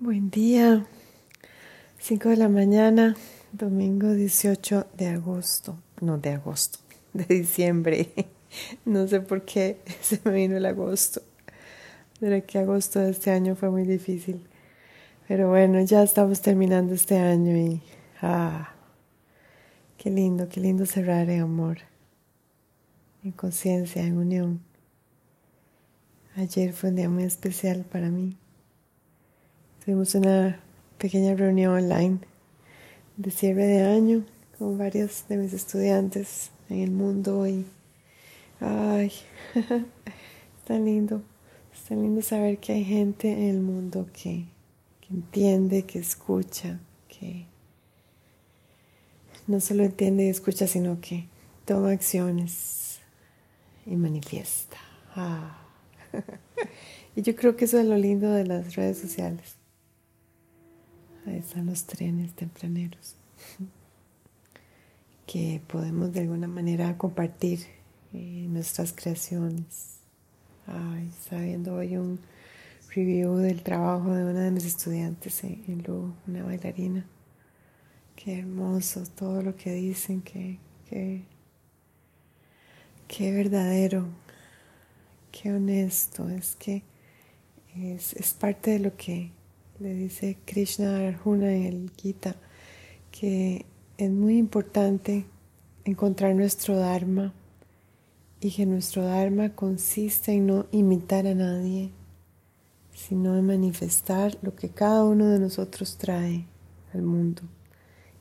Buen día, 5 de la mañana, domingo 18 de agosto, no de agosto, de diciembre. No sé por qué se me vino el agosto. Pero que agosto de este año fue muy difícil. Pero bueno, ya estamos terminando este año y ah, qué lindo, qué lindo cerrar en amor, en conciencia, en unión. Ayer fue un día muy especial para mí. Tuvimos una pequeña reunión online de cierre de año con varios de mis estudiantes en el mundo y ay, tan lindo, es tan lindo saber que hay gente en el mundo que, que entiende, que escucha, que no solo entiende y escucha, sino que toma acciones y manifiesta. Ah. y yo creo que eso es lo lindo de las redes sociales Están los trenes tempraneros que podemos de alguna manera compartir eh, nuestras creaciones. Ay, está viendo hoy un review del trabajo de una de mis estudiantes en, en una bailarina. Qué hermoso todo lo que dicen, qué, qué, qué verdadero, qué honesto. Es que es, es parte de lo que le dice Krishna Arjuna en el Gita que es muy importante encontrar nuestro Dharma y que nuestro Dharma consiste en no imitar a nadie, sino en manifestar lo que cada uno de nosotros trae al mundo,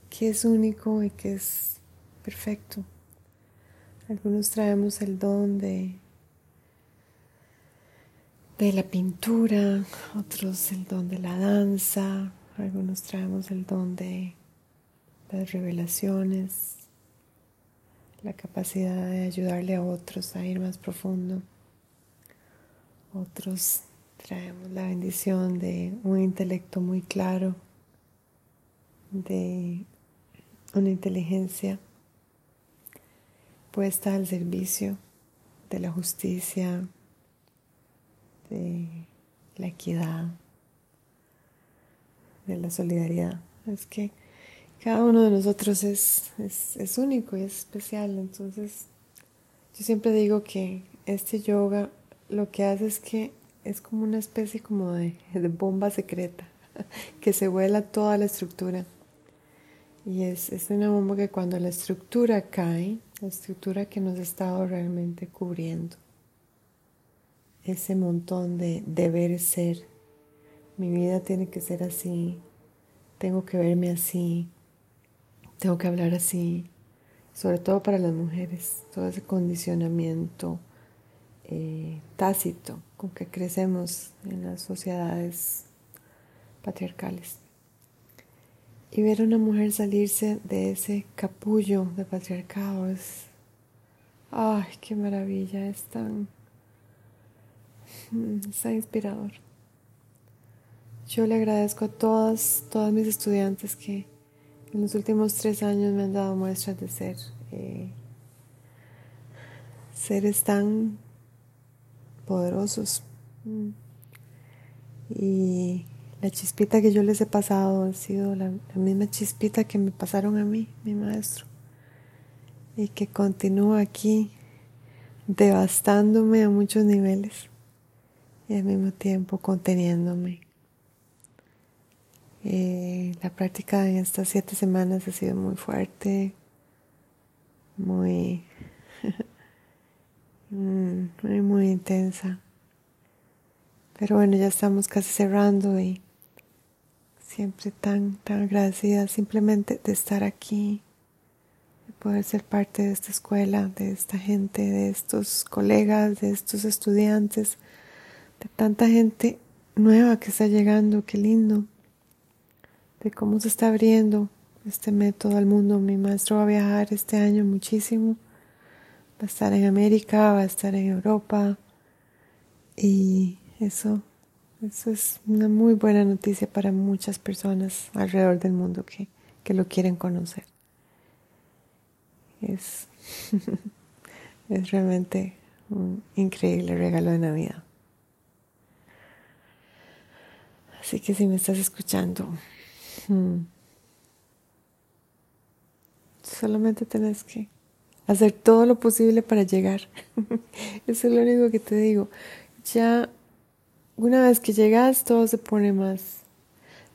que es único y que es perfecto. Algunos traemos el don de de la pintura, otros el don de la danza, algunos traemos el don de las revelaciones, la capacidad de ayudarle a otros a ir más profundo. Otros traemos la bendición de un intelecto muy claro, de una inteligencia puesta al servicio de la justicia, de la equidad, de la solidaridad. Es que cada uno de nosotros es, es, único y es especial. Entonces, yo siempre digo que este yoga lo que hace es que es como una especie como de, de bomba secreta que se vuela toda la estructura. Y es, es una bomba que cuando la estructura cae, la estructura que nos ha estado realmente cubriendo, ese montón de deber ser. Mi vida tiene que ser así, tengo que verme así, tengo que hablar así, sobre todo para las mujeres, todo ese condicionamiento eh, tácito con que crecemos en las sociedades patriarcales. Y ver a una mujer salirse de ese capullo de patriarcado es, ay, qué maravilla, es tan está inspirador. Yo le agradezco a todas, todas mis estudiantes que en los últimos tres años me han dado muestras de ser eh, seres tan poderosos. Mm. Y la chispita que yo les he pasado ha sido la, la misma chispita que me pasaron a mí, mi maestro. Y que continúa aquí devastándome a muchos niveles y al mismo tiempo conteniéndome. Eh, la práctica en estas siete semanas ha sido muy fuerte, muy, mm, muy, muy intensa. Pero bueno, ya estamos casi cerrando y siempre tan, tan agradecida simplemente de estar aquí, de poder ser parte de esta escuela, de esta gente, de estos colegas, de estos estudiantes de tanta gente nueva que está llegando, qué lindo, de cómo se está abriendo este método al mundo. Mi maestro va a viajar este año muchísimo, va a estar en América, va a estar en Europa y eso, eso es una muy buena noticia para muchas personas alrededor del mundo que, que lo quieren conocer. Es, es realmente un increíble regalo de Navidad. Así que si me estás escuchando, hmm, solamente tenés que hacer todo lo posible para llegar. Eso es lo único que te digo. Ya una vez que llegas todo se pone más,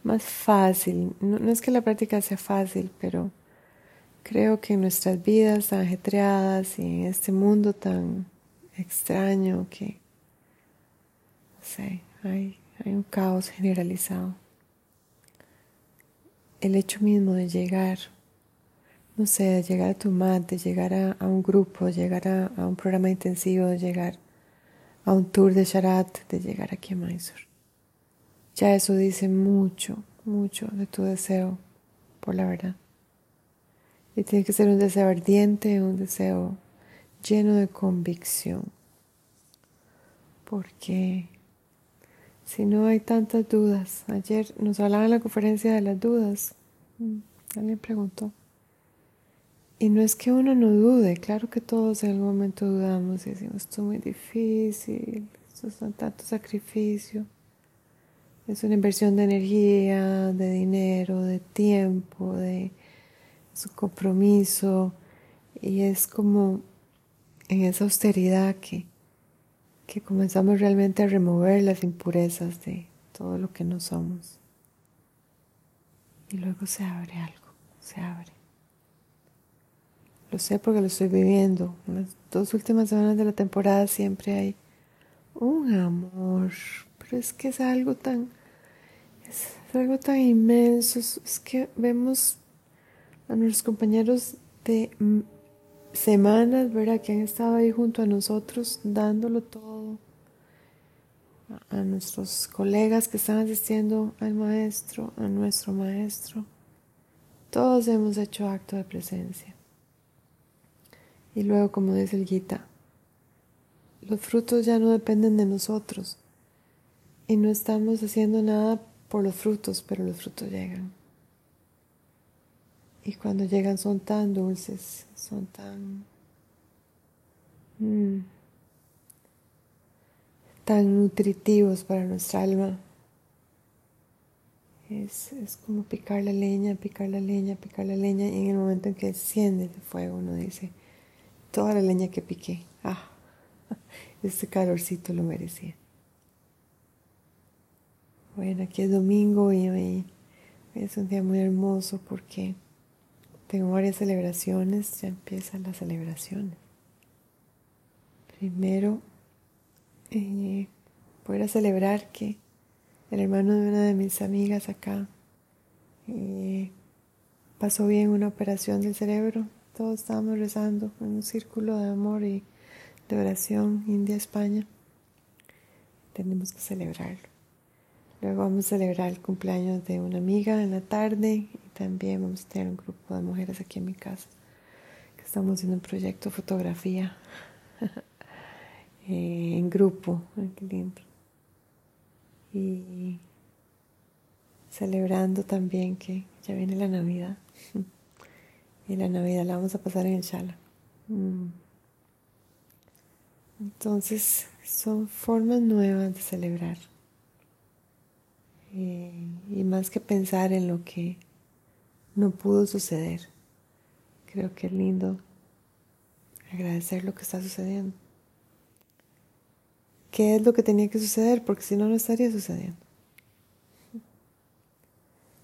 más fácil. No, no es que la práctica sea fácil, pero creo que en nuestras vidas tan ajetreadas y en este mundo tan extraño que, no sé, hay, hay un caos generalizado. El hecho mismo de llegar no sé, de llegar a tu mat, de llegar a, un grupo, de llegar a, un programa intensivo, de llegar a un tour de Sharat, de llegar aquí a Mysore. Ya eso dice mucho, mucho de tu deseo por la verdad. Y tiene que ser un deseo ardiente, un deseo lleno de convicción. Porque si no hay tantas dudas, ayer nos hablaba en la conferencia de las dudas, mm, alguien preguntó, y no es que uno no dude, claro que todos en algún momento dudamos y decimos, esto es muy difícil, esto es tanto sacrificio, es una inversión de energía, de dinero, de tiempo, de su compromiso, y es como en esa austeridad que, que comenzamos realmente a remover las impurezas de todo lo que no somos. Y luego se abre algo, se abre. Lo sé porque lo estoy viviendo. En las dos últimas semanas de la temporada siempre hay un amor, pero es que es algo tan, es algo tan inmenso. Es que vemos a nuestros compañeros de semanas, ¿verdad? Que han estado ahí junto a nosotros dándolo todo. A nuestros colegas que están asistiendo al maestro, a nuestro maestro. Todos hemos hecho acto de presencia. Y luego, como dice el Gita, los frutos ya no dependen de nosotros. Y no estamos haciendo nada por los frutos, pero los frutos llegan. Y cuando llegan son tan dulces, son tan... Mm, tan nutritivos para nuestra alma. Es, es, como picar la leña, picar la leña, picar la leña, y en el momento en que enciende el fuego uno dice, toda la leña que piqué. Ah, este calorcito lo merecía. Bueno, aquí es domingo y hoy es un día muy hermoso porque tengo varias celebraciones, ya empiezan las celebraciones. Primero, eh, voy celebrar que el hermano de una de mis amigas acá eh, pasó bien una operación del cerebro, todos estábamos rezando en un círculo de amor y de oración India-España. Tenemos que celebrarlo. Luego vamos a celebrar el cumpleaños de una amiga en la tarde también vamos a tener un grupo de mujeres aquí en mi casa que estamos haciendo un proyecto de fotografía eh, en grupo. qué lindo. Y celebrando también que ya viene la Navidad. y la Navidad la vamos a pasar en el Shala. Mm. Entonces son formas nuevas de celebrar. Eh, y más que pensar en lo que no pudo suceder, creo que es lindo agradecer lo que está sucediendo. ¿Qué es lo que tenía que suceder? Porque si no, no estaría sucediendo.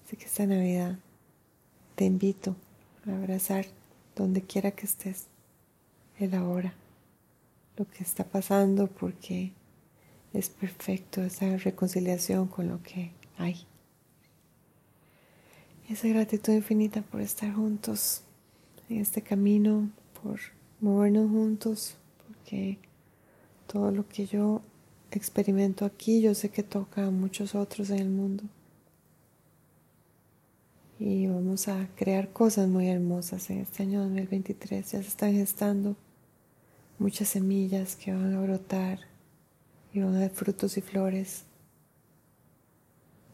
Así que esta Navidad te invito abrazar donde quiera que estés, el ahora, lo que está pasando porque es perfecto esa reconciliación con lo que hay. Esa gratitud infinita por estar juntos en este camino, por movernos juntos, porque todo lo que yo experimento aquí, yo sé que toca a muchos otros en el mundo y vamos a crear cosas muy hermosas en este año 2023. Ya se están gestando muchas semillas que van a brotar y van a dar frutos y flores.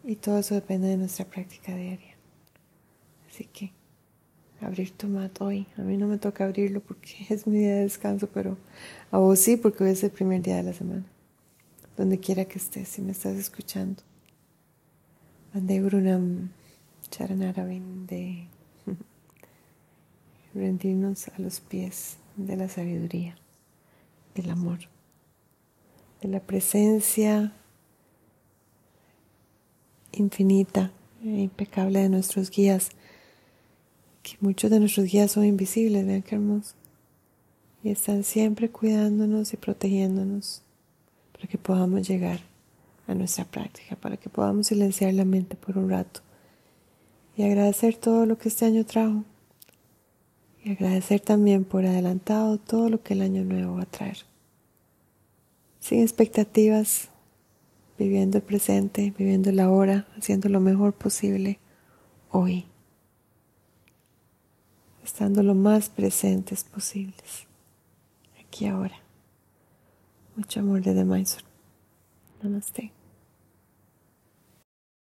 Y todo eso depende de nuestra práctica diaria. Así que abrir tu mat hoy. A mí no me toca abrirlo porque es mi día de descanso, pero a vos sí porque hoy es el primer día de la semana. Donde quiera que estés, si me estás escuchando. Vandegrunam Charanaravind de rendirnos a los pies de la sabiduría, del amor, de la presencia infinita e impecable de nuestros guías, muchos de nuestros guías son invisibles, vean qué hermoso, y están siempre cuidándonos y protegiéndonos para que podamos llegar a nuestra práctica, para que podamos silenciar la mente por un rato. Y agradecer todo lo que este año trajo. Y agradecer también por adelantado todo lo que el año nuevo va a traer. Sin expectativas, viviendo el presente, viviendo la hora, haciendo lo mejor posible hoy, estando lo más presentes posibles, aquí ahora. Mucho amor de The Mysore. Namaste.